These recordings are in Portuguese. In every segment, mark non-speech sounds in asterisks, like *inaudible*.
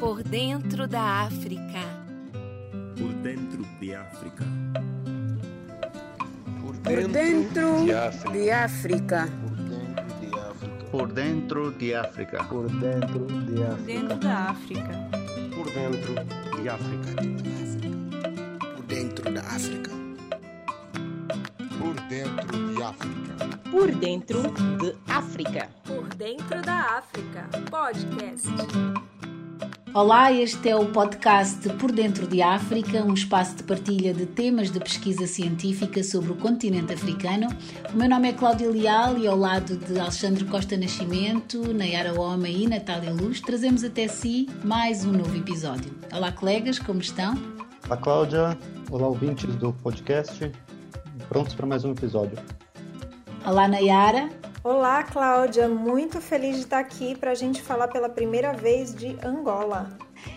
Por dentro da África. Por dentro de África. Por Por dentro de África. Por dentro de África. Por dentro de África. Dentro da África. Por dentro de África. Por dentro da África. Por dentro de África. Por dentro de África. Por dentro da África. Podcast. Olá, este é o podcast Por Dentro de África, um espaço de partilha de temas de pesquisa científica sobre o continente africano. O meu nome é Cláudia Leal e ao lado de Alexandre Costa Nascimento, Nayara Homem e Natália Luz, trazemos até si mais um novo episódio. Olá, colegas, como estão? Olá, Cláudia. Olá, ouvintes do podcast. Prontos para mais um episódio. Olá, Nayara. Olá, Cláudia. Muito feliz de estar aqui para a gente falar pela primeira vez de Angola.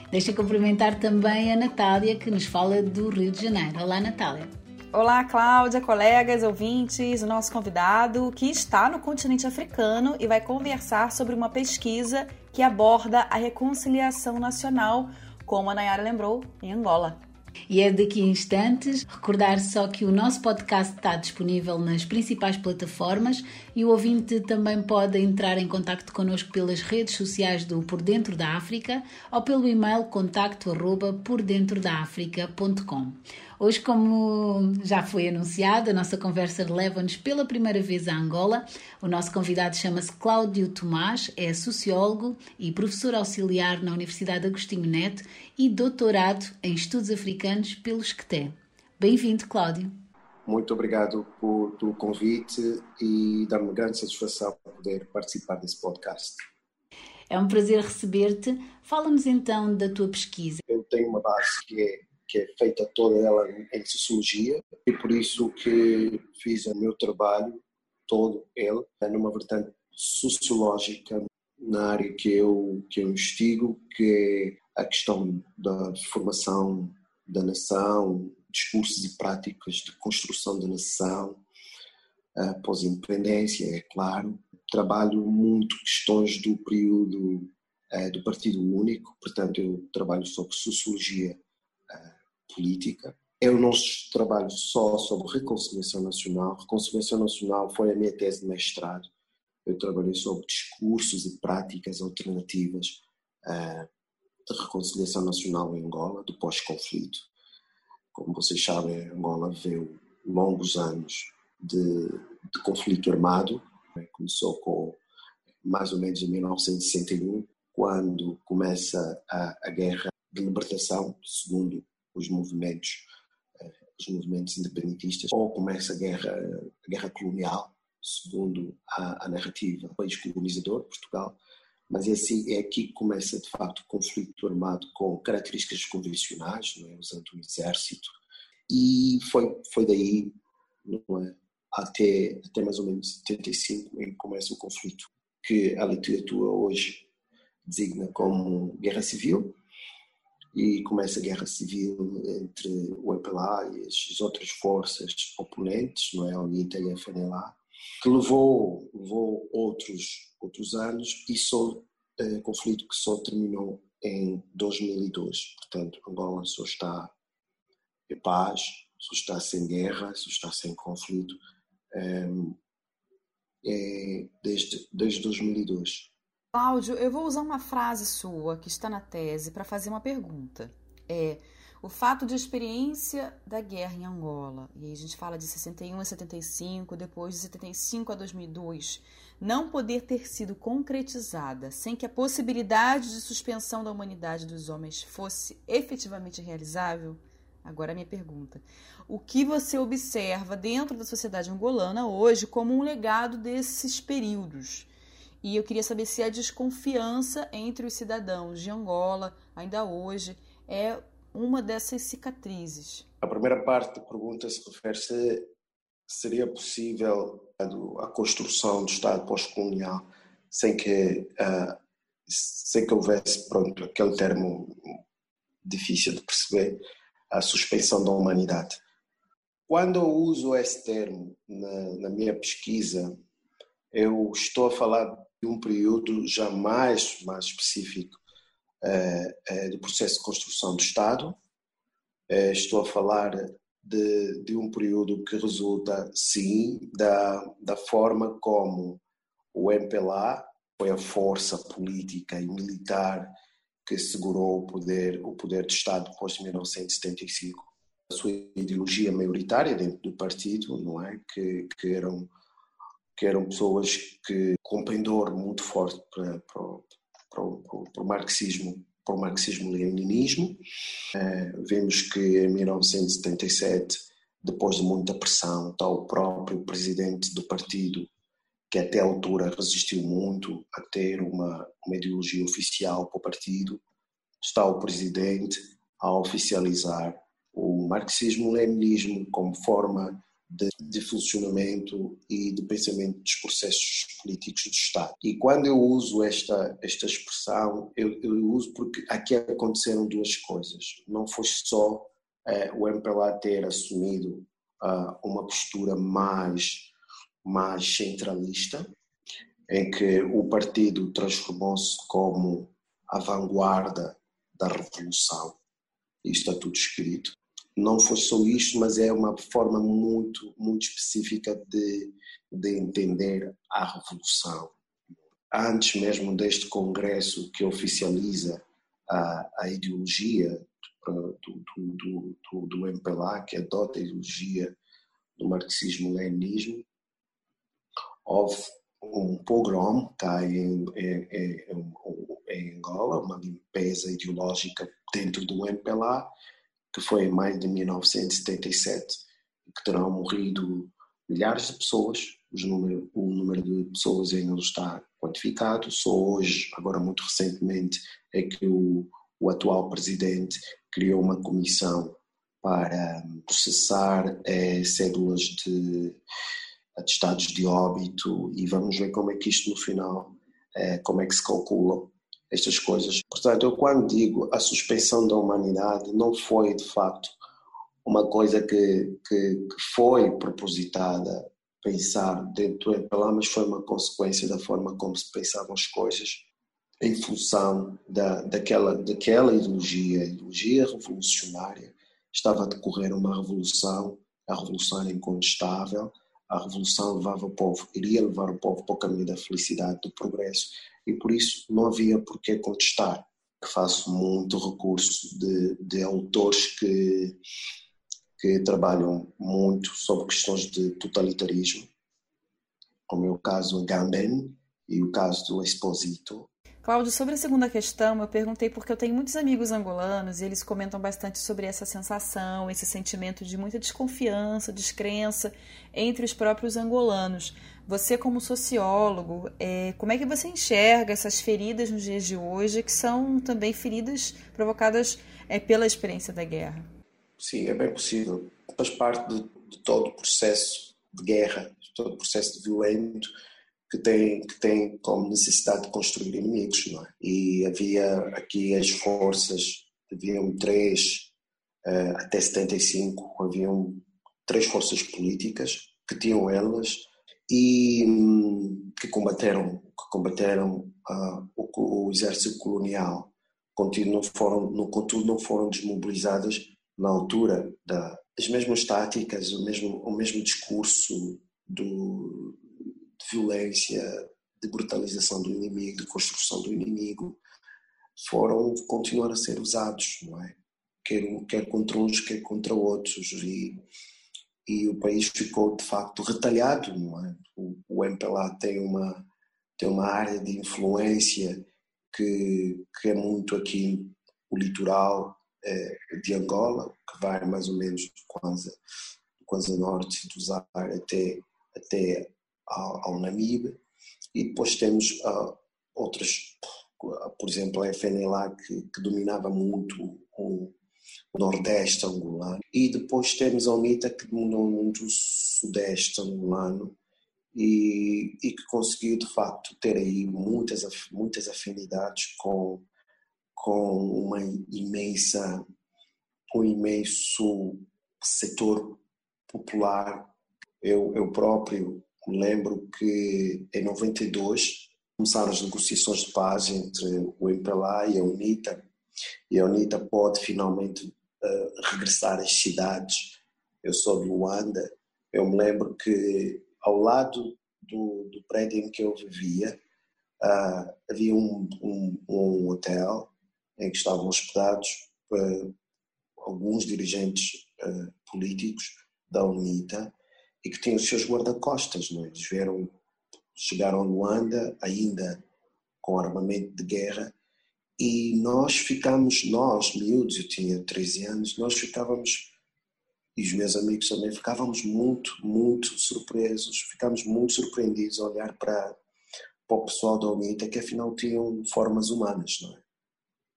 Deixa eu cumprimentar também a Natália, que nos fala do Rio de Janeiro. Olá, Natália. Olá, Cláudia, colegas, ouvintes, o nosso convidado que está no continente africano e vai conversar sobre uma pesquisa que aborda a reconciliação nacional, como a Nayara lembrou, em Angola. E é daqui a instantes recordar só que o nosso podcast está disponível nas principais plataformas e o ouvinte também pode entrar em contato connosco pelas redes sociais do Por Dentro da África ou pelo e-mail contacto arroba pordentrodaafrica.com. Hoje, como já foi anunciado, a nossa conversa leva-nos pela primeira vez a Angola. O nosso convidado chama-se Cláudio Tomás, é sociólogo e professor auxiliar na Universidade Agostinho Neto e doutorado em estudos africanos pelo SCTE. Bem-vindo, Cláudio. Muito obrigado por, pelo convite e dá-me grande satisfação poder participar desse podcast. É um prazer receber-te. Fala-nos então da tua pesquisa. Eu tenho uma base que é que é feita toda ela em sociologia e por isso que fiz o meu trabalho todo ele numa vertente sociológica na área que eu que eu investigo que é a questão da formação da nação discursos e práticas de construção da nação pós-independência é claro. Trabalho muito questões do período do Partido Único portanto eu trabalho sobre sociologia política. Eu não trabalho só sobre reconciliação nacional. Reconciliação nacional foi a minha tese de mestrado. Eu trabalhei sobre discursos e práticas alternativas uh, de reconciliação nacional em Angola, do pós-conflito. Como vocês sabem, Angola viveu longos anos de, de conflito armado. Começou com mais ou menos em 1961, quando começa a, a guerra de libertação, segundo os movimentos, os movimentos independentistas, ou começa a guerra, a guerra colonial, segundo a, a narrativa do país colonizador, Portugal, mas é, assim, é aqui que começa de facto o conflito armado com características convencionais, não é? usando o exército, e foi, foi daí é? até, até mais ou menos 75 em que começa o conflito, que a literatura hoje designa como guerra civil, e começa a guerra civil entre o MPLA e as outras forças oponentes, não é, a UNITA e a FNLA, que levou, levou outros, outros anos e só é, conflito que só terminou em 2002. Portanto, Angola só está em paz, só está sem guerra, só está sem conflito é, desde, desde 2002. Cláudio, eu vou usar uma frase sua que está na tese para fazer uma pergunta. É o fato de experiência da guerra em Angola, e aí a gente fala de 61 a 75, depois de 75 a 2002, não poder ter sido concretizada sem que a possibilidade de suspensão da humanidade dos homens fosse efetivamente realizável? Agora a minha pergunta. O que você observa dentro da sociedade angolana hoje como um legado desses períodos? E eu queria saber se a desconfiança entre os cidadãos de Angola, ainda hoje, é uma dessas cicatrizes. A primeira parte da pergunta se refere se seria possível a, construção do Estado pós-colonial sem que uh, sem que houvesse pronto aquele termo difícil de perceber a suspensão da humanidade. Quando eu uso esse termo na, na minha pesquisa, eu estou a falar um período já mais, mais específico do processo de construção do Estado. Estou a falar de, de um período que resulta, sim, da, da forma como o MPLA foi a força política e militar que segurou o poder, o poder do Estado depois de 1975. A sua ideologia maioritária dentro do partido, não é? Que, que eram que eram pessoas que com pendor muito forte para, para, para, para o marxismo para o marxismo-leninismo. Uh, vemos que em 1977, depois de muita pressão, está o próprio presidente do partido, que até a altura resistiu muito a ter uma, uma ideologia oficial para o partido, está o presidente a oficializar o marxismo-leninismo como forma de, de, funcionamento e de pensamento dos processos políticos do Estado. E quando eu uso esta, esta expressão, eu, eu uso porque aqui aconteceram duas coisas. Não foi só eh, o MPLA ter assumido uh, uma postura mais, mais centralista, em que o partido transformou-se como a vanguarda da revolução. Isto está tudo escrito não foi só isto, mas é uma forma muito, muito específica de, de entender a revolução. Antes mesmo deste congresso que oficializa a, a ideologia do, do, do, do, MPLA, que adota a ideologia do marxismo-leninismo, houve um pogrom cá em, em, em, em Angola, uma limpeza ideológica dentro do MPLA, que foi em maio de 1977, que terão morrido milhares de pessoas, número, o número de pessoas ainda não está quantificado, só hoje, agora muito recentemente, é que o, o atual presidente criou uma comissão para hum, processar é, cédulas de atestados de óbito e vamos ver como é que isto no final, é, como é que se calcula estas coisas. Portanto, eu quando digo a suspensão da humanidade, não foi de facto uma coisa que, que, que foi propositada pensar dentro do MPLA, mas foi uma consequência da forma como se pensavam as coisas em função da, daquela, daquela ideologia, ideologia revolucionária. Estava a decorrer uma revolução, a revolução era incontestável, a revolução levava o povo, iria levar o povo para o caminho da felicidade, do progresso, e por isso não havia por que contestar. Faço muito recurso de, de autores que, que trabalham muito sobre questões de totalitarismo, como é o caso Agamben e o caso do Exposito, Cláudio, sobre a segunda questão, eu perguntei porque eu tenho muitos amigos angolanos e eles comentam bastante sobre essa sensação, esse sentimento de muita desconfiança, descrença entre os próprios angolanos. Você, como sociólogo, é, como é que você enxerga essas feridas nos dias de hoje, que são também feridas provocadas é, pela experiência da guerra? Sim, é bem possível. Faz parte de, de todo o processo de guerra, de todo o processo de violento que tem, que tem como necessidade de construir inimigos, não é? E havia aqui as forças, haviam três, uh, até 75, haviam três forças políticas que tinham elas e um, que combateram, que combateram uh, o, o, exército colonial. Contudo não, foram, no, contudo, não foram desmobilizadas na altura das da, mesmas táticas, o mesmo, o mesmo discurso do, de violência, de brutalização do inimigo, de construção do inimigo, foram continuar a ser usados, não é? Quer, quer contra uns, quer contra outros. E, e o país ficou, de facto, retalhado, não é? O, o MPLA tem uma, tem uma área de influência que, que é muito aqui o litoral é, de Angola, que vai mais ou menos do Kwanza, do Kwanza Norte, do Zaire até, até ao, ao Namibe, e depois temos uh, outras, por exemplo, a FNLA que, que dominava muito o, o Nordeste angolano, e depois temos a UNITA que dominou muito o Sudeste angolano e, e que conseguiu de facto ter aí muitas, muitas afinidades com, com uma imensa, um imenso setor popular. Eu, eu próprio lembro que em 92 começaram as negociações de paz entre o MPLA e a UNITA, e a UNITA pode finalmente uh, regressar às cidades. Eu sou de Luanda, eu me lembro que ao lado do, do prédio em que eu vivia uh, havia um, um, um, hotel em que estavam hospedados uh, alguns dirigentes políticos da UNITA e que tinham os seus guarda-costas. É? Eles vieram chegaram a Luanda ainda com armamento de guerra e nós ficámos, nós, miúdos, eu tinha 13 anos, nós ficávamos, e os meus amigos também, ficávamos muito, muito surpresos, ficámos muito surpreendidos a olhar para, para o pessoal da UNITA que afinal tinham formas humanas, não é?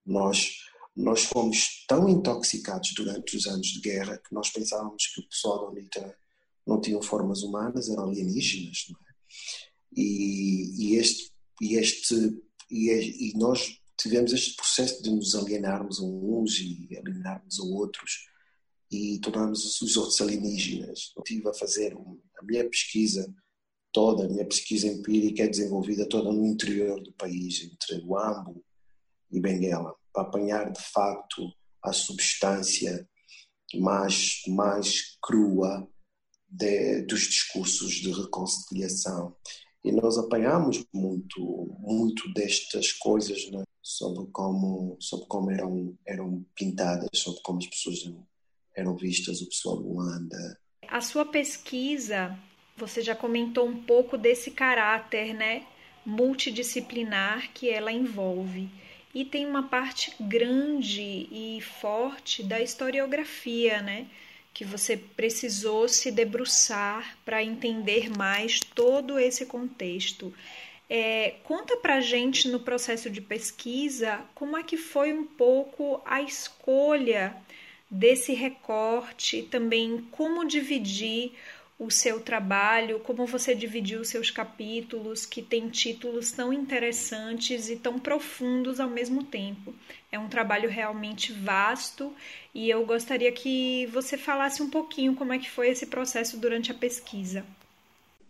Nós, nós fomos tão intoxicados durante os anos de guerra que nós pensávamos que o pessoal da UNITA não tinham formas humanas, eram alienígenas, não é? E, e este, e, este e, e, nós tivemos este processo de nos alienarmos a uns e alienarmos a outros e tornarmos os outros alienígenas. Eu estive a fazer a minha pesquisa toda, a minha pesquisa empírica é desenvolvida toda no interior do país, entre o Ambo e Benguela, para apanhar de facto a substância mais, mais crua de, dos discursos de reconciliação. E nós apanhamos muito muito destas coisas né? sobre como sobre como eram eram pintadas sobre como as pessoas eram, eram vistas o pessoal Luanda. A sua pesquisa você já comentou um pouco desse caráter né multidisciplinar que ela envolve. E tem uma parte grande e forte da historiografia né que você precisou se debruçar para entender mais todo esse contexto. É, conta para gente no processo de pesquisa como é que foi um pouco a escolha desse recorte, também como dividir o seu trabalho, como você dividiu os seus capítulos, que tem títulos tão interessantes e tão profundos ao mesmo tempo. É um trabalho realmente vasto e eu gostaria que você falasse um pouquinho como é que foi esse processo durante a pesquisa.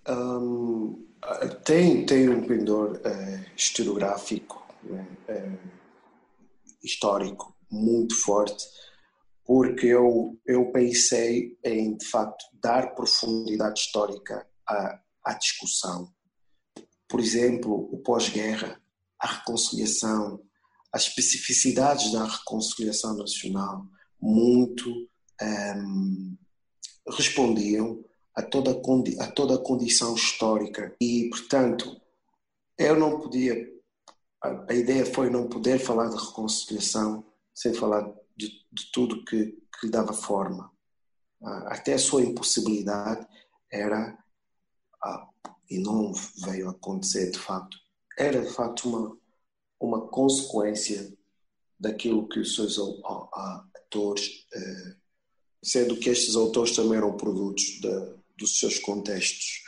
Um, tem, tem um pendor é, né, é, histórico, muito forte porque eu, eu pensei em, de facto, dar profundidade histórica à, à discussão. Por exemplo, o pós-guerra, a reconciliação, as especificidades da reconciliação nacional, muito um, ehm, respondiam a toda, a toda a condição histórica. E, portanto, eu não podia. A, a ideia foi não poder falar de reconciliação sem falar de, de tudo que, que lhe dava forma. Ah, até a sua impossibilidade era, ah, e não veio a acontecer de facto, era de facto uma, uma consequência daquilo que os seus atores, eh, sendo que estes autores também eram produtos de, dos seus contextos.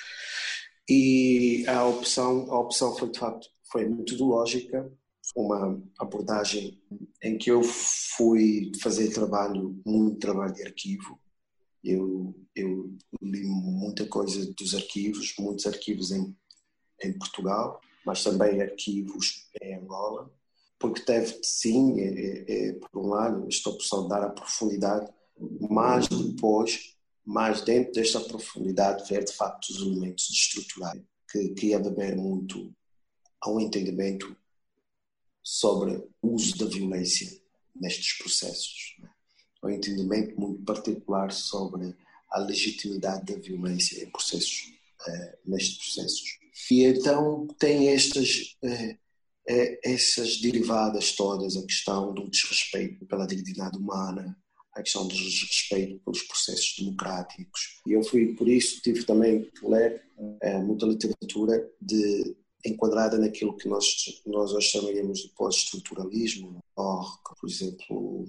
E a opção, a opção foi de facto foi metodológica uma abordagem em que eu fui fazer trabalho, muito trabalho de arquivo. Eu, eu li muita coisa dos arquivos, muitos arquivos em, em Portugal, mas também arquivos em Angola, porque deve, sim, é, é, é, por um lado, esta opção de dar a profundidade, mas depois, mais dentro desta profundidade, ver de facto os elementos estruturais, que, que ia beber muito ao entendimento sobre o uso da violência nestes processos. Né? Um entendimento muito particular sobre a legitimidade da violência em processos, uh, nestes processos. E então tem estas, uh, uh, essas derivadas todas, a questão do desrespeito pela dignidade humana, a questão do desrespeito pelos processos democráticos. E eu fui, por isso, tive também que ler muita literatura de enquadrada naquilo que nós, nós hoje chamaríamos de pós-estruturalismo, por exemplo,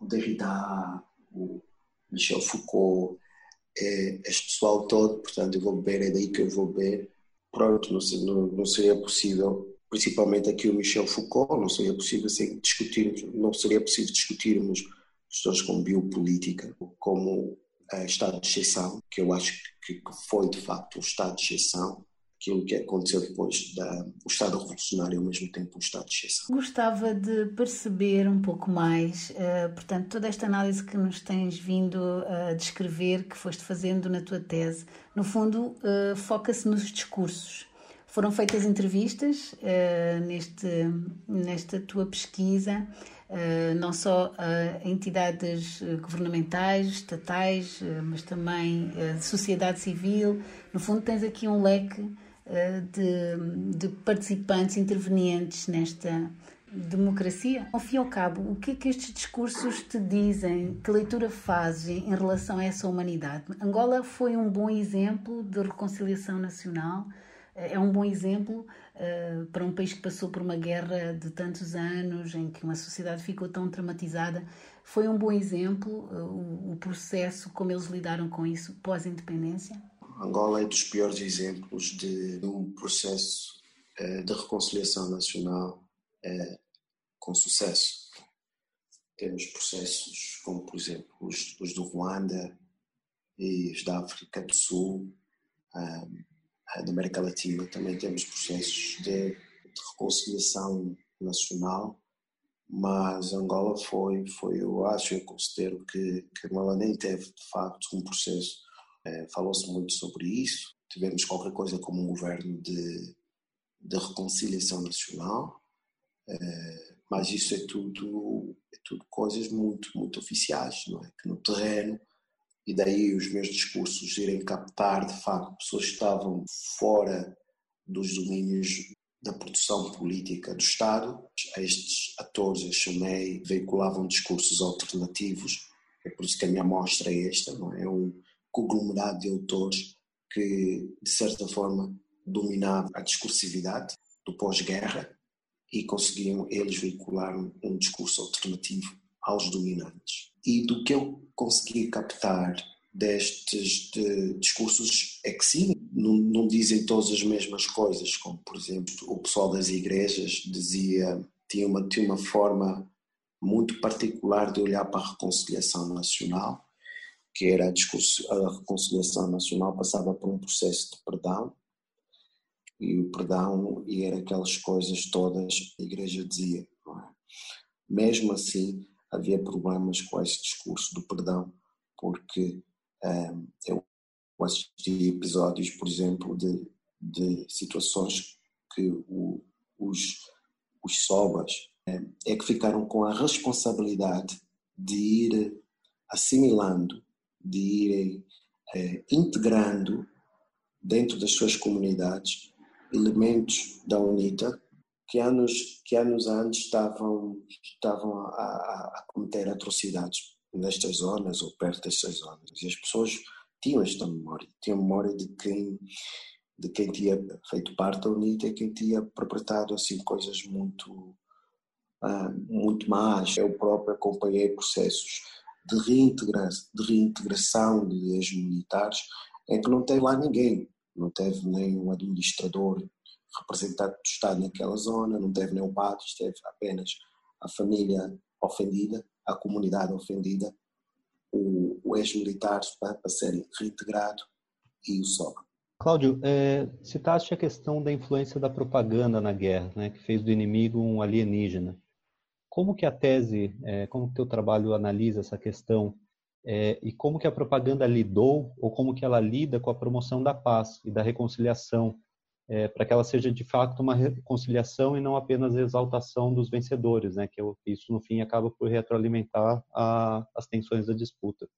o Derrida, o Michel Foucault, é, este pessoal todo, portanto eu vou beber, é daí que eu vou beber. Pronto, não, não, não seria possível, principalmente aqui o Michel Foucault, não seria possível assim, discutirmos, não seria possível discutirmos questões como biopolítica, como uh, estado de exceção, que eu acho que foi de facto um estado de exceção, aquilo que aconteceu depois da o Estado revolucionário e ao mesmo tempo o Estado de exceção. Gostava de perceber um pouco mais, uh, portanto, toda esta análise que nos tens vindo a descrever, que foste fazendo na tua tese, no fundo uh, foca-se nos discursos. Foram feitas entrevistas uh, neste, nesta tua pesquisa, não só a entidades governamentais, estatais, mas também de sociedade civil. No fundo, tens aqui um leque eh, de, de, participantes intervenientes nesta democracia? Ao fim e ao cabo, o que é que estes discursos te dizem? Que leitura fazes em relação a essa humanidade? Angola foi um bom exemplo de reconciliação nacional. Eh, é um bom exemplo uh, para um país que passou por uma guerra de tantos anos, em que uma sociedade ficou tão traumatizada. Foi um bom exemplo uh, o, o processo, como eles lidaram com isso pós-independência? Angola é dos piores exemplos de um processo eh, de reconciliação nacional eh, com sucesso. Temos processos como, por exemplo, os, os do Ruanda e os da África do Sul, da América Latina. Também temos processos de, de reconciliação nacional, mas Angola foi, foi eu acho, eu considero que, que Angola nem teve, de facto, um processo Falou-se muito sobre isso. Tivemos qualquer coisa como um governo de, de reconciliação nacional, é, mas isso é tudo, é tudo coisas muito, muito oficiais, não é? Que no terreno, e daí os meus discursos irem captar de facto pessoas que estavam fora dos domínios da produção política do Estado. Estes atores, eu chamei, veiculavam discursos alternativos, é por isso que a minha amostra é esta, não é? é um, conglomerado de autores que, de certa forma, dominava a discursividade do pós-guerra e conseguiam eles veicular um, discurso alternativo aos dominantes. E do que eu consegui captar destes de discursos é que sim, não, não, dizem todas as mesmas coisas, como por exemplo o pessoal das igrejas dizia, tinha uma, tinha uma forma muito particular de olhar para a reconciliação nacional que era a, a reconciliação nacional, passava por um processo de perdão, e o perdão e era aquelas coisas todas a igreja dizia. É? Mesmo assim, havia problemas com esse discurso do perdão, porque um, eu assisti episódios, por exemplo, de, de situações que o, os, os sobas é que ficaram com a responsabilidade de ir assimilando de irem é, integrando dentro das suas comunidades elementos da UNITA que anos, que anos antes estavam, estavam a, a, a cometer atrocidades nestas zonas ou perto destas zonas. E as pessoas tinham esta memória, tinham memória de quem de quem tinha feito parte da UNITA e quem tinha perpetrado assim coisas muito uh, muito más. Eu próprio acompanhei processos de, reintegra de reintegração de ex-militares é que não teve lá ninguém, não teve nem um administrador representante do Estado naquela zona, não teve nem o padre, esteve apenas a família ofendida, a comunidade ofendida, o, o ex-militar para, para ser reintegrado e o sogro. Cláudio, é, citaste a questão da influência da propaganda na guerra, né, que fez do inimigo um alienígena. Como que a tese, é, como que o teu trabalho analisa essa questão é, e como que a propaganda lidou ou como que ela lida com a promoção da paz e da reconciliação, é, para que ela seja de fato uma reconciliação e não apenas exaltação dos vencedores, né? Que isso no fim acaba por retroalimentar a, as tensões da disputa.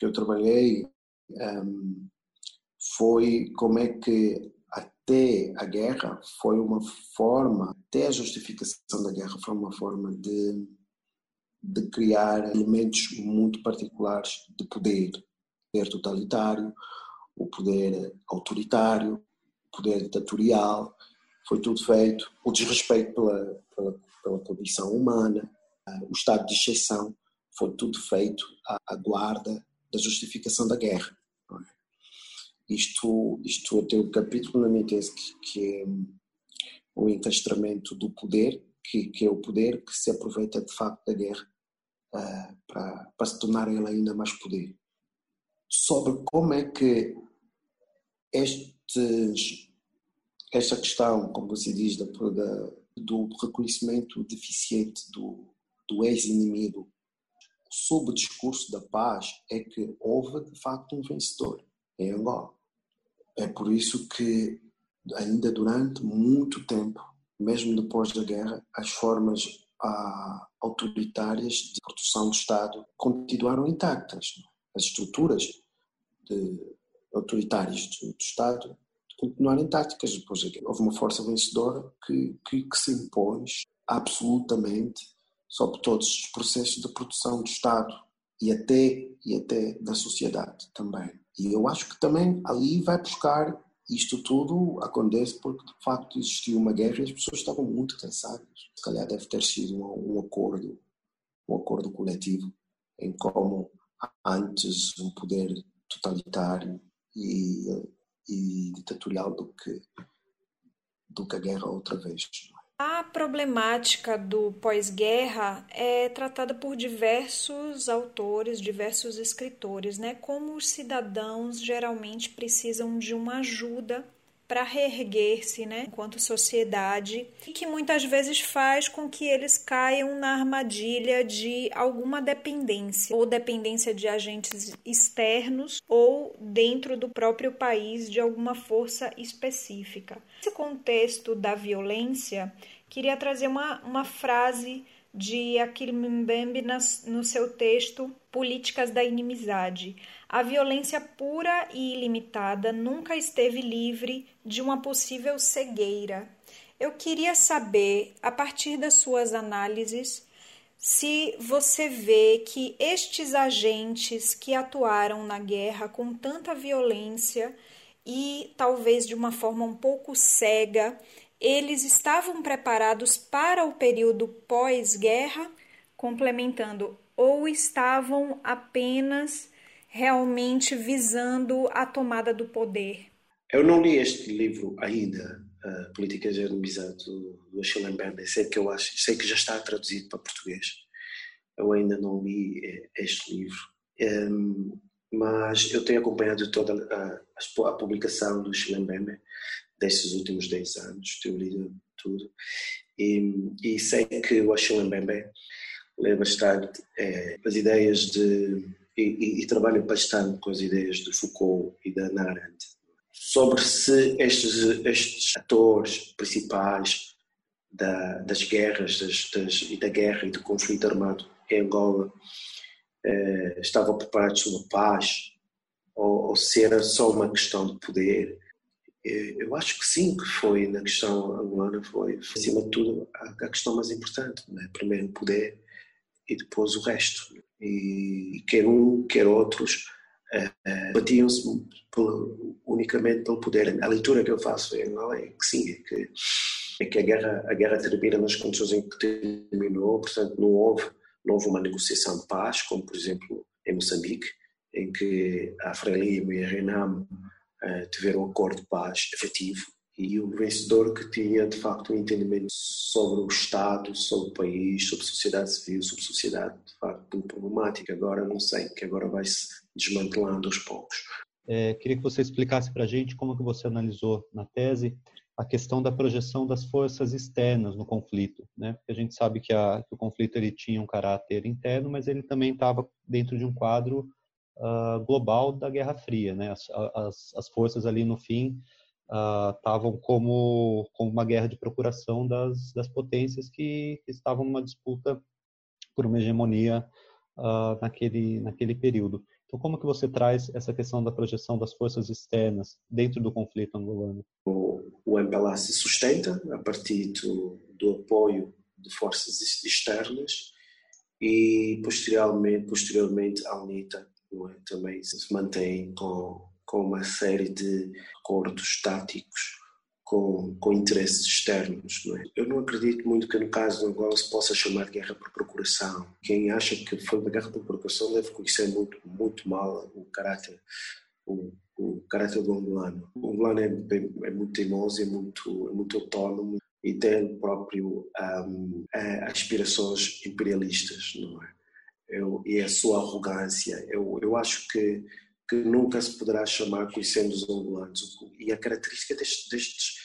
Eu trabalhei um, foi como é que até a guerra foi uma forma, até a justificação da guerra foi uma forma de, de criar elementos muito particulares de poder, poder totalitário, o poder autoritário, o poder ditatorial, foi tudo feito, o desrespeito pela, pela, pela condição humana, o estado de exceção, foi tudo feito à, à guarda da justificação da guerra. Isto, isto tem um capítulo na minha tese que, que é o encastramento do poder, que, que, é o poder que se aproveita de facto da guerra uh, para, para se tornar ele ainda mais poder. Sobre como é que estes esta questão, como você diz, da, da, do reconhecimento deficiente do, do ex-inimigo sob o discurso da paz é que houve de facto um vencedor em Angola. É por isso que ainda durante muito tempo, mesmo depois da guerra, as formas ah, autoritárias de produção do Estado continuaram intactas. As estruturas de, autoritárias do, do Estado continuaram intactas depois da guerra. Houve uma força vencedora que, que, que se impôs absolutamente sobre todos os processos de produção do Estado e até, e até da sociedade também. E eu acho que também ali vai buscar isto tudo acontece porque de facto existiu uma guerra e as pessoas estavam muito cansadas. Se calhar deve ter sido um, um acordo, um acordo coletivo em como antes um poder totalitário e, e ditatorial do que do que a guerra outra vez. A problemática do pós-guerra é tratada por diversos autores, diversos escritores, né? Como os cidadãos geralmente precisam de uma ajuda para reerguer-se, né, enquanto sociedade, e que muitas vezes faz com que eles caiam na armadilha de alguma dependência, ou dependência de agentes externos, ou dentro do próprio país de alguma força específica. Nesse contexto da violência, queria trazer uma, uma frase de Akili Mbembe no seu texto Políticas da Inimizade. A violência pura e ilimitada nunca esteve livre de uma possível cegueira. Eu queria saber, a partir das suas análises, se você vê que estes agentes que atuaram na guerra com tanta violência e talvez de uma forma um pouco cega, eles estavam preparados para o período pós-guerra, complementando, ou estavam apenas realmente visando a tomada do poder? Eu não li este livro ainda, uh, Políticas de Amizade, do, do Mbembe. Sei que, eu acho, sei que já está traduzido para português. Eu ainda não li eh, este livro. Um, ehm, mas eu tenho acompanhado toda a, a publicação do Mbembe destes últimos 10 anos, tenho lido tudo, e, e sei que o Achille Mbembe lê bastante é, as ideias de, e, e, e, trabalha bastante com as ideias de Foucault e da Hannah sobre se estes, estes atores principais da, das guerras das, das, e da guerra e do conflito armado em Angola eh, estavam preparados para paz ou, ou se era só uma questão de poder? é, eu acho que sim, que foi na questão angolana, foi, acima de tudo, a, a questão mais importante. Né? Primeiro o poder e depois o resto. E quer um, quer outros, uh, batiam-se unicamente pelo poder. A leitura que eu faço em Angola é que sim, é que, é que a, guerra, a guerra termina nas condições em que terminou, portanto não houve, não houve uma negociação de paz, como por exemplo em Moçambique, em que a Frelimo e a Renamo uh, tiveram um acordo de paz efetivo e o vencedor que tinha de facto um entendimento sobre o Estado, sobre o país, sobre a sociedade civil, sobre a sociedade de facto problemática. Agora não sei, que agora vai se desmantelando aos poucos. É, queria que você explicasse para a gente como que você analisou na tese a questão da projeção das forças externas no conflito, né? Porque a gente sabe que, a, que o conflito ele tinha um caráter interno, mas ele também estava dentro de um quadro uh, global da Guerra Fria, né? As, as, as forças ali no fim estavam uh, como, como uma guerra de procuração das, das potências que, que estavam numa disputa por uma hegemonia uh, naquele, naquele período. Então, como que você traz essa questão da projeção das forças externas dentro do conflito angolano? O, o MPLA se sustenta a partir do, do apoio de forças externas e posteriormente, posteriormente a UNITA é? também se mantém com, com uma série de acordos táticos com, com interesses externos. Não é? Eu não acredito muito que no caso de Angola se possa chamar de guerra por procuração. Quem acha que foi uma guerra por procuração deve conhecer muito, muito mal o caráter, o, o caráter do angolano. O angolano é, é, é muito teimoso, é muito, é muito autónomo e tem próprio um, aspirações imperialistas, não é? Eu, e a sua arrogância. Eu, eu acho que, que nunca se poderá chamar conhecendo os angolanos. E a característica destes, destes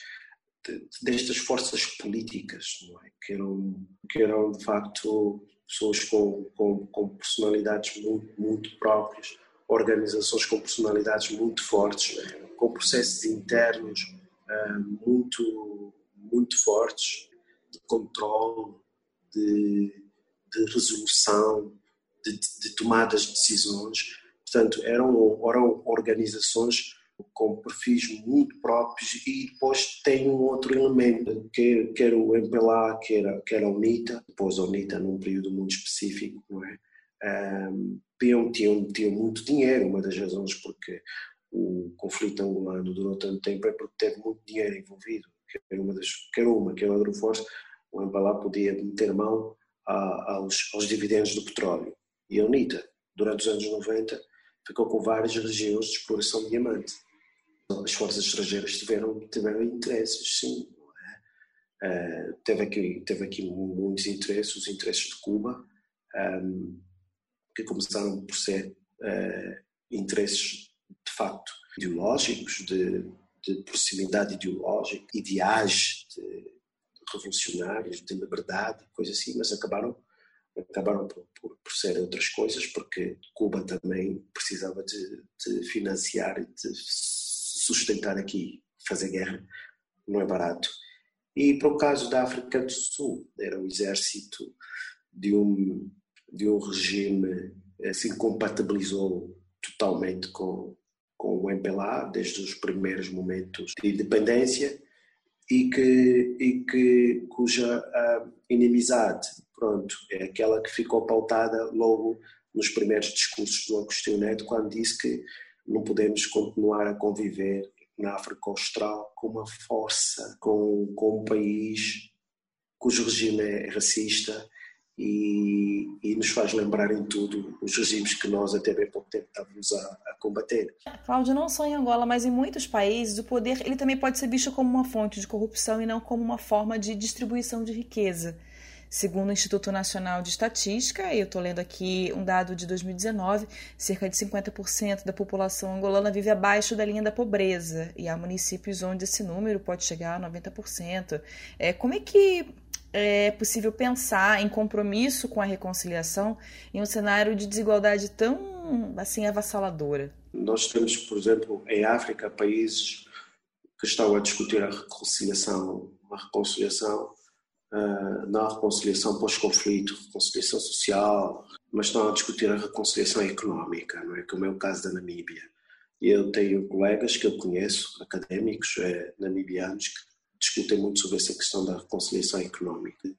destas forças políticas, é? que, eram, que eram de facto pessoas com, com, com personalidades muito, muito próprias, organizações com personalidades muito fortes, com processos internos uh, muito, muito fortes, de controle, de, de resolução, de, de, tomadas de decisões. Portanto, eram, eram organizações com perfis muito próprios e depois tem um outro elemento, que, que era o MPLA, que era, a UNITA, depois a UNITA num período muito específico, não é? Um, tinham, tinham muito dinheiro, uma das razões porque o conflito angolano durou tanto tempo é porque teve muito dinheiro envolvido, que era uma, das, que era, uma, que era o Agroforce, o MPLA podia meter mão a, aos, aos dividendos do petróleo. E a UNITA, durante os anos 90, ficou com várias regiões de exploração de diamante as forças estrangeiras tiveram, tiveram interesses, sim. É? Uh, teve, aqui, teve aqui muitos interesses, os interesses de Cuba, um, ehm, que começaram por ser uh, interesses de facto ideológicos, de, de proximidade ideológica, ideais de, revolucionários, de liberdade, coisa assim, mas acabaram acabaram por, por, por ser outras coisas, porque Cuba também precisava de, de financiar e de sustentar aqui, fazer guerra, não é barato. E para o caso da África do Sul, era o exército de um, de um regime assim compatibilizou totalmente com, com o MPLA desde os primeiros momentos de independência e que, e que cuja inimizade pronto, é aquela que ficou pautada logo nos primeiros discursos do Agostinho Neto quando disse que não podemos continuar a conviver na África Austral com uma força, com, com um país cujo regime é racista e, e, nos faz lembrar em tudo os regimes que nós até bem pouco tempo estávamos a, a combater. Cláudio, não só em Angola, mas em muitos países, o poder ele também pode ser visto como uma fonte de corrupção e não como uma forma de distribuição de riqueza. Segundo o Instituto Nacional de Estatística, eu estou lendo aqui um dado de 2019, cerca de 50% da população angolana vive abaixo da linha da pobreza e há municípios onde esse número pode chegar a 90%. É, como é que é possível pensar em compromisso com a reconciliação em um cenário de desigualdade tão assim avassaladora? Nós temos, por exemplo, em África, países que estão a discutir a reconciliação, uma reconciliação na reconciliação pós-conflito, reconciliação social, mas estão a discutir a reconciliação económica, não é? Como é o caso da Namíbia. Eu tenho colegas que eu conheço, académicos eh, namibianos, que discutem muito sobre essa questão da reconciliação económica.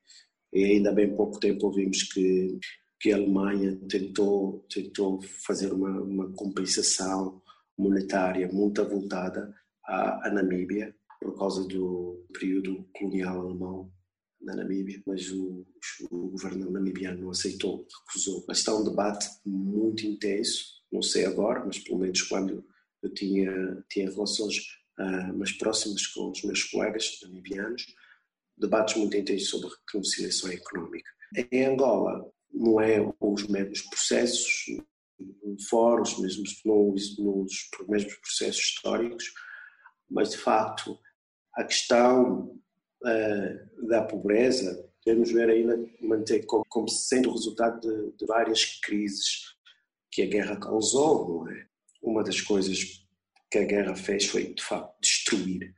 E ainda bem pouco tempo ouvimos que, que a Alemanha tentou, tentou fazer uma, uma compensação monetária muito avultada à, à Namíbia por causa do período colonial alemão na Namíbia, mas o, o, governo namibiano não aceitou, recusou. Mas está um debate muito intenso, não sei agora, mas pelo menos quando eu tinha, tinha relações uh, mais próximas com os meus colegas namibianos, debates muito intensos sobre reconciliação económica. Em Angola, não é os mesmos processos, fora os mesmos, nos, nos mesmos processos históricos, mas de facto a questão uh, da pobreza, devemos ver ainda manter como, como sendo resultado de, de, várias crises que a guerra causou, é? Uma das coisas que a guerra fez foi, de facto, destruir.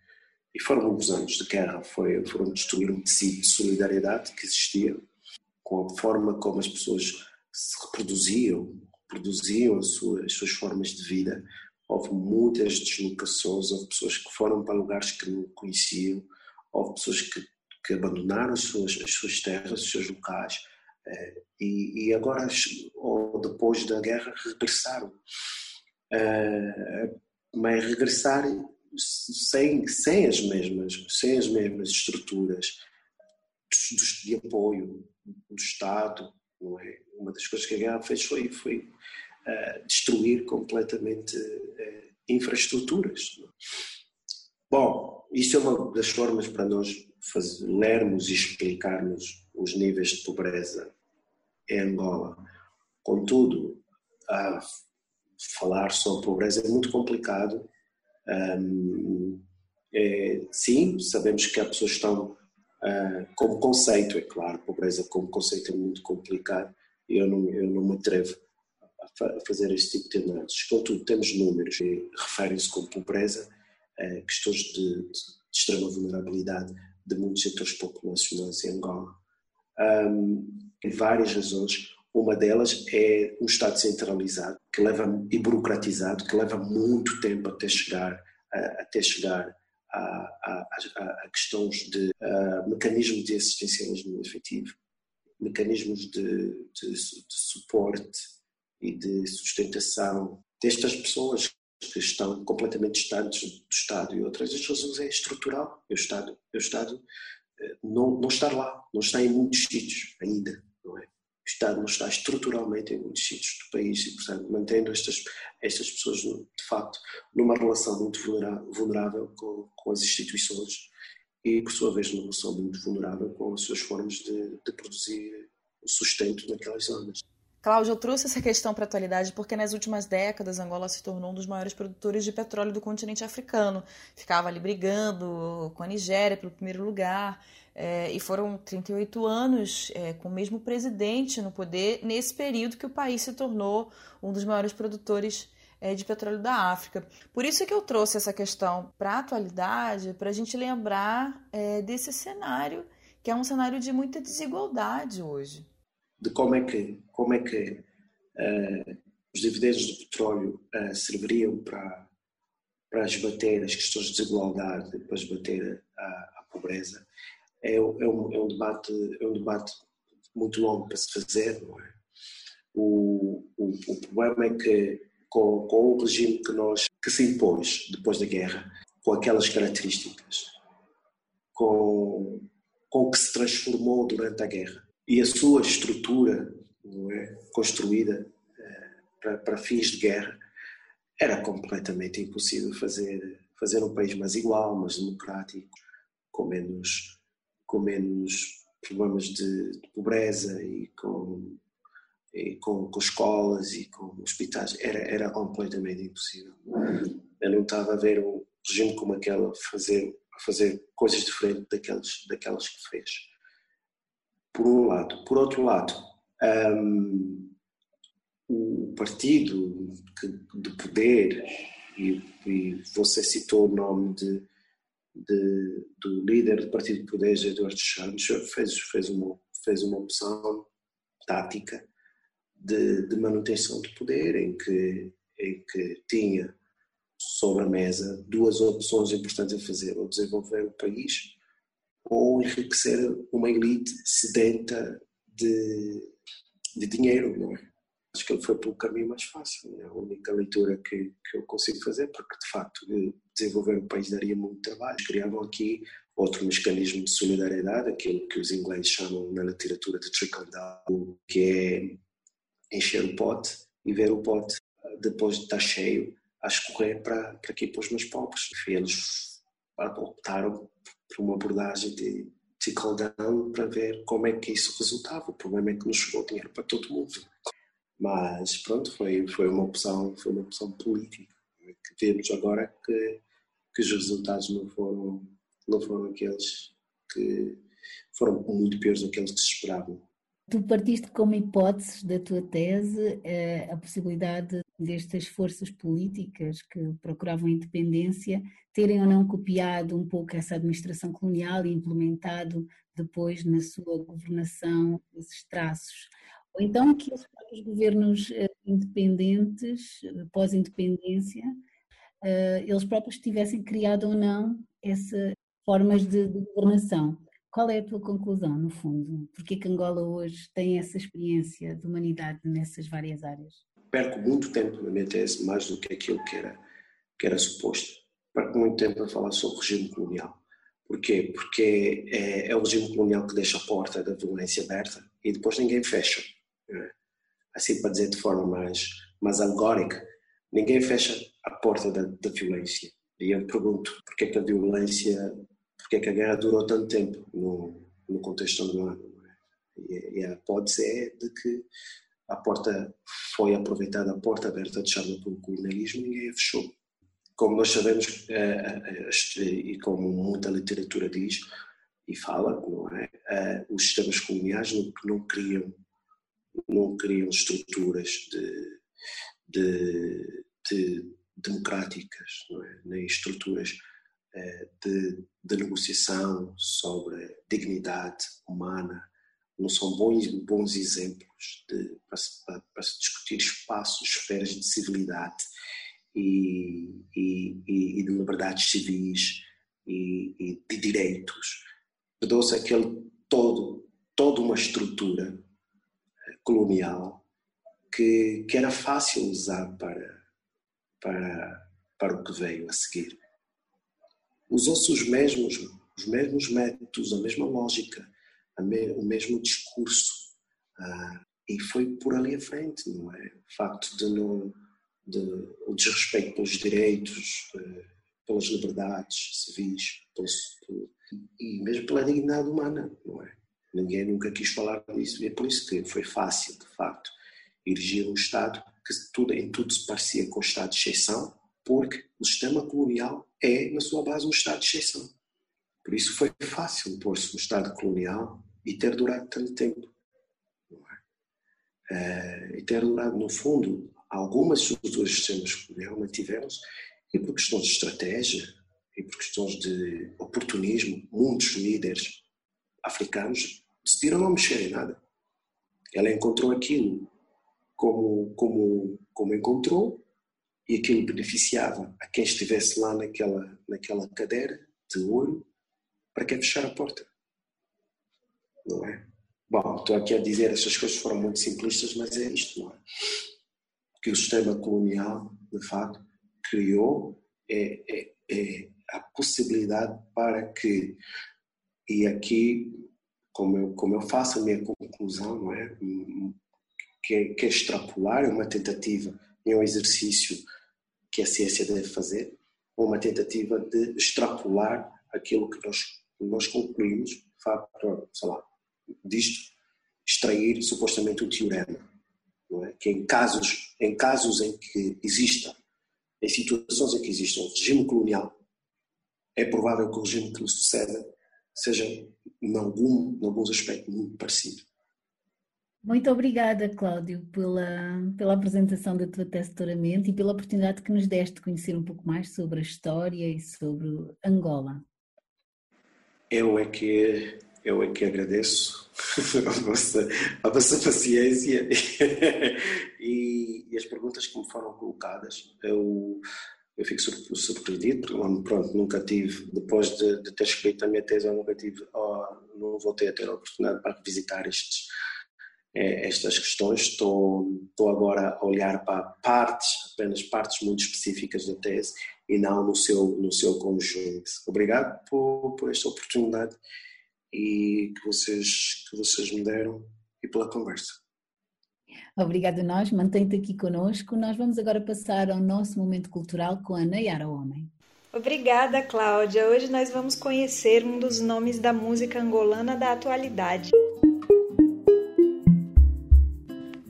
E foram longos anos de guerra, foi, foram destruir um tecido de solidariedade que existia, com a forma como as pessoas se reproduziam, reproduziam as suas, as suas formas de vida. Houve muitas deslocações, houve pessoas que foram para lugares que não conheciam, houve pessoas que, que abandonaram as suas, as suas terras, os seus locais, eh, e, e, agora, ou depois da guerra, regressaram. Eh, mas regressar sem, sem, as mesmas, sem as mesmas estruturas de apoio do Estado, não é? Uma das coisas que a guerra fez foi, foi uh, destruir completamente uh, infraestruturas. Bom, isso é uma das formas para nós lermos e explicarmos os níveis de pobreza em Angola. Contudo, falar sobre pobreza é muito complicado. É, sim, sabemos que há pessoas estão, uh, como conceito, é claro, pobreza como conceito é muito complicado e eu não, eu não me atrevo a fazer este tipo de análise. Contudo, temos números que referem-se como pobreza, uh, questões de, de, extrema vulnerabilidade de muitos setores populacionais em Angola. Um, várias razões. Uma delas é o Estado centralizado, que leva e burocratizado, que leva muito tempo até chegar, até chegar a, a, a, a questões de mecanismos de assistencialismo efetivo, mecanismos de, de, de suporte e de sustentação destas pessoas que estão completamente distantes do Estado e outras das razões é estrutural. O Estado, o Estado eh, não, não está lá, não está em muitos sítios ainda, não é? O Estado não está estruturalmente em muitos sítios do país e, portanto, mantendo estas, estas pessoas, de facto, numa relação muito vulnerável com, com as instituições e, por sua vez, numa relação muito vulnerável com as suas formas de, de produzir sustento naquelas zonas. Cláudio, eu trouxe essa questão para a atualidade porque nas últimas décadas Angola se tornou um dos maiores produtores de petróleo do continente africano. Ficava ali brigando com a Nigéria pelo primeiro lugar. É, e foram 38 anos é, com o mesmo presidente no poder, nesse período que o país se tornou um dos maiores produtores é, de petróleo da África. Por isso que eu trouxe essa questão para a atualidade, para a gente lembrar desse cenário, que é um cenário de muita desigualdade hoje de como é que, como é que uh, os dividendos do petróleo uh, serviriam para, para esbater as questões de desigualdade, para esbater a, a pobreza, é, é, um, é, um, debate, é um debate muito longo para se fazer, não é? O, o, o problema é que com, com o regime que, nós, que se impôs depois da guerra, com aquelas características, com, com o que se transformou durante a guerra, e a sua estrutura é, construída eh, para, para, fins de guerra era completamente impossível fazer fazer um país mais igual, mais democrático, com menos com menos problemas de, de pobreza e com, e com, com escolas e com hospitais era era completamente impossível. Eu não estava a ver um regime como aquele fazer fazer coisas diferentes daquelas daquelas que fez por um lado. Por outro lado, um, o partido de poder, e, e, você citou o nome de, de, do líder do partido de poder, Eduardo Santos, fez, fez, uma, fez uma opção tática de, de manutenção de poder, em que, em que tinha sobre a mesa duas opções importantes a fazer, ou desenvolver o país ou enriquecer uma elite sedenta de, de dinheiro, não é? Acho que ele foi pelo caminho mais fácil, é a única leitura que, que eu consigo fazer, porque de facto desenvolver o país daria muito trabalho. Criavam aqui outro mecanismo de solidariedade, aquilo que os ingleses chamam na literatura de trickle down, que é encher o pote e ver o pote depois de estar cheio a escorrer para, para aqui para os mais pobres. Eles optaram por uma abordagem de trickle down para ver como é que isso resultava. O problema é que não chegou dinheiro para todo mundo. Mas pronto, foi, foi, uma, opção, foi uma opção política. Que vemos agora que, que os resultados não foram, não foram aqueles que foram muito piores do que eles que se esperavam. Tu partiste como hipóteses da tua tese eh, a possibilidade destas forças políticas que procuravam independência terem ou não copiado um pouco essa administração colonial e implementado depois na sua governação esses traços. Ou então que os governos eh, independentes, eh, pós-independência, eles próprios tivessem criado ou não essas formas de, de governação. Qual é a tua conclusão, no fundo? Porquê que Angola hoje tem essa experiência de humanidade nessas várias áreas? Perco muito tempo na minha tese, mais do que aquilo que era, que era suposto. Perco muito tempo a falar sobre o regime colonial. Porquê? Porque é, é o regime colonial que deixa a porta da violência aberta e depois ninguém fecha. Né? Assim, para dizer de forma mais, mais alegórica, ninguém fecha a porta da, da violência. E eu pergunto, porquê que a violência porque é que a guerra durou tanto tempo no, no contexto angolano. É? E, e, a hipótese é de que a porta foi aproveitada, a porta aberta deixada pelo colonialismo, ninguém a fechou. como nós sabemos, e como muita literatura diz e fala, é? os sistemas coloniais não, não criam não criam estruturas de, de, de democráticas, é? nem estruturas eh, de, de, negociação sobre dignidade humana, não são bons, bons exemplos de, para, para, para, se discutir espaços, esferas de civilidade e, e, e de liberdades civis e, e de direitos. Perdeu-se aquele todo, toda uma estrutura colonial que, que era fácil usar para, para, para o que veio a seguir. Usou-se os mesmos, os mesmos métodos, a mesma lógica, o mesmo discurso. Ah, e foi por ali à frente, não é? O facto de não. De, o desrespeito pelos direitos, eh, pelas liberdades civis, pelos, e mesmo pela dignidade humana, não é? Ninguém nunca quis falar disso e é por isso que foi fácil, de facto, erigir um Estado que tudo, em tudo se parecia com o Estado de exceção, porque o sistema colonial é, na sua base, um Estado de exceção. Por isso foi fácil pôr-se um Estado colonial e ter durado tanto tempo. É? É, e ter durado, no fundo, algumas de sistemas coloniais mantiveram-se e por questões de estratégia e por questões de oportunismo, muitos líderes africanos decidiram não mexer em nada. Ela encontrou aquilo como, como, como encontrou e aquilo beneficiava a quem estivesse lá naquela, naquela cadeira de ouro, para que fechar a porta? Não é? Bom, estou aqui a dizer, essas coisas foram muito simplistas, mas é isto, não é? Que o sistema colonial, de facto, criou é, é, é a possibilidade para que e aqui, como eu, como eu faço a minha conclusão, não é? Que, que é extrapolar, é uma tentativa, é um exercício que a ciência deve fazer, uma tentativa de extrapolar aquilo que nós, nós concluímos, para, sei lá, disto, extrair supostamente o teorema. É? Que em casos, em casos em que exista, em situações em que exista um regime colonial, é provável que o regime que lhe suceda seja, em, algum, em alguns aspectos, muito parecido. Muito obrigada, Cláudio, pela, pela apresentação da tua tese de doutoramento e pela oportunidade que nos deste de conhecer um pouco mais sobre a história e sobre Angola. Eu é que, eu é que agradeço *laughs* a vossa, a vossa paciência *laughs* e, e, as perguntas que me foram colocadas. Eu eu fico surpreendido, pronto, nunca tive, depois de, de, ter escrito a minha tese, eu nunca tive, oh, não voltei a ter a oportunidade para revisitar estes, eh, estas questões. Estou, estou agora a olhar para partes, apenas partes muito específicas da tese e não no seu, no seu conjunto. Obrigado por, por esta oportunidade e que vocês, que vocês me deram e pela conversa. Obrigada a nós, mantém-te aqui conosco. Nós vamos agora passar ao nosso momento cultural com a Nayara Homem. Obrigada, Cláudia. Hoje nós vamos conhecer um dos nomes da música angolana da atualidade.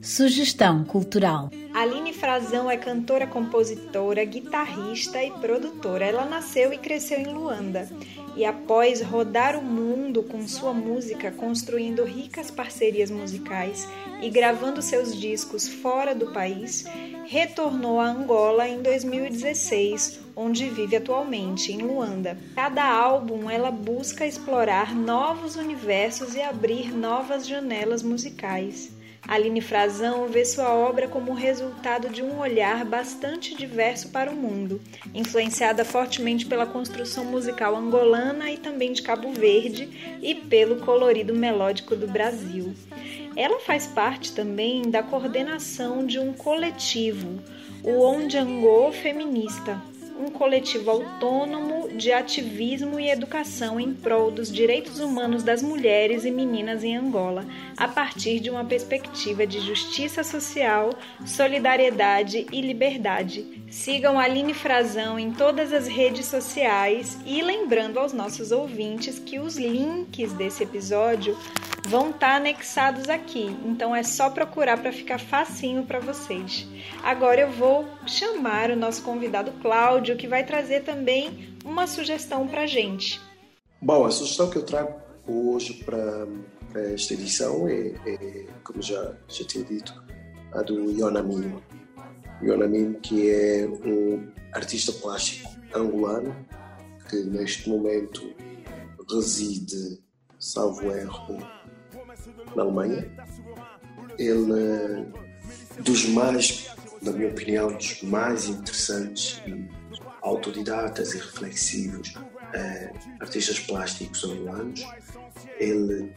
Sugestão cultural. Aline Frazão é cantora, compositora, guitarrista e produtora. Ela nasceu e cresceu em Luanda e após rodar o mundo com sua música, construindo ricas parcerias musicais e gravando seus discos fora do país, retornou a Angola em 2016, onde vive atualmente, em Luanda. Cada álbum ela busca explorar novos universos e abrir novas janelas musicais. Aline Frazão vê sua obra como resultado de um olhar bastante diverso para o mundo, influenciada fortemente pela construção musical angolana e também de Cabo Verde e pelo colorido melódico do Brasil. Ela faz parte também da coordenação de um coletivo, o Ondiangô Feminista, um coletivo autônomo de ativismo e educação em prol dos direitos humanos das mulheres e meninas em Angola, a partir de uma perspectiva de justiça social, solidariedade e liberdade. Sigam Aline Frazão em todas as redes sociais e lembrando aos nossos ouvintes que os links desse episódio vão estar tá anexados aqui. Então é só procurar para ficar facinho para vocês. Agora eu vou chamar o nosso convidado Cláudio, que vai trazer também uma sugestão para gente. Bom, a sugestão que eu trago hoje para esta edição é, é, como já, já tinha dito, a do Yonamin. Yonamin, que é um artista plástico angolano que neste momento reside, salvo erro, na Alemanha. Ele, dos mais, na minha opinião, dos mais interessantes e autodidatas e reflexivos eh, artistas plásticos angolanos. Ele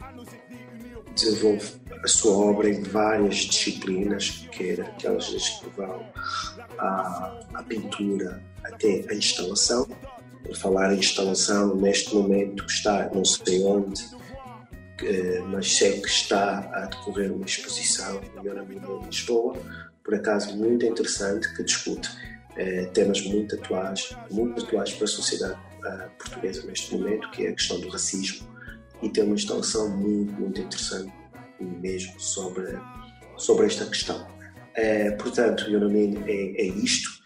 desenvolve a sua obra em várias disciplinas, quer aquelas que vão à, à pintura até a instalação. Por falar em instalação, neste momento está não sei onde, mas sei que está a decorrer uma exposição Melhor Amigo em Lisboa, por acaso muito interessante, que discute eh, temas muito atuais, muito atuais para a sociedade uh, portuguesa neste momento, que é a questão do racismo, e tem uma instalação muito, muito interessante mesmo sobre, sobre esta questão. Eh, portanto, Yonamin é, é isto,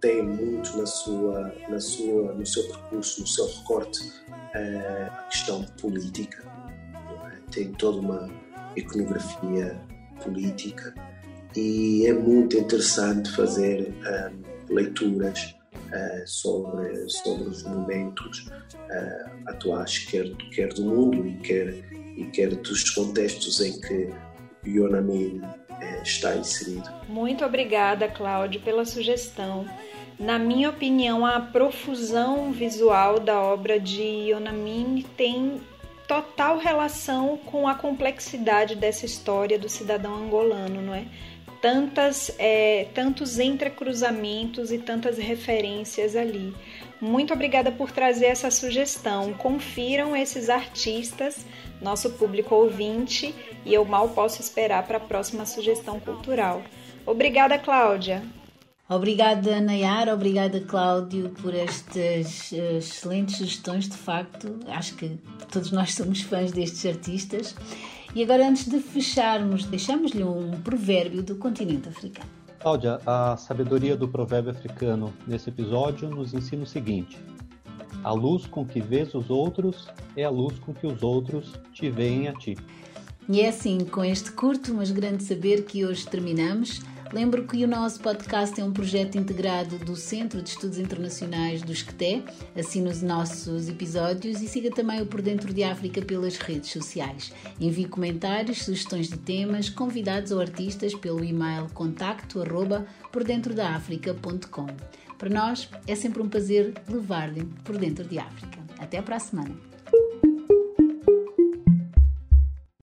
tem muito na sua, na sua, no seu percurso, no seu recorte, uh, a questão política? Tem toda uma iconografia política e é muito interessante fazer um, leituras uh, sobre, sobre os momentos uh, atuais, quer, quer do mundo e quer, e quer dos contextos em que Yonamin uh, está inserido. Muito obrigada, Cláudio, pela sugestão. Na minha opinião, a profusão visual da obra de Yonamin tem total relação com a complexidade dessa história do cidadão angolano, não é? Tantas, é, tantos entrecruzamentos e tantas referências ali. Muito obrigada por trazer essa sugestão. Confiram esses artistas, nosso público ouvinte, e eu mal posso esperar para a próxima sugestão cultural. Obrigada, Cláudia. Obrigada, Nayara, obrigada, Cláudio, por estas uh, excelentes sugestões. De facto, acho que todos nós somos fãs destes artistas. E agora, antes de fecharmos, deixamos-lhe um provérbio do continente africano. Cláudia, a sabedoria do provérbio africano nesse episódio nos ensina o seguinte: a luz com que vês os outros é a luz com que os outros te veem a ti. E é assim, com este curto, mas grande saber que hoje terminamos. Lembro que o nosso podcast é um projeto integrado do Centro de Estudos Internacionais do SCTE. Assine os nossos episódios e siga também o Por Dentro de África pelas redes sociais. Envie comentários, sugestões de temas, convidados ou artistas pelo e-mail contacto pordentrodaafrica.com. Para nós é sempre um prazer levar-lhe por dentro de África. Até para a semana.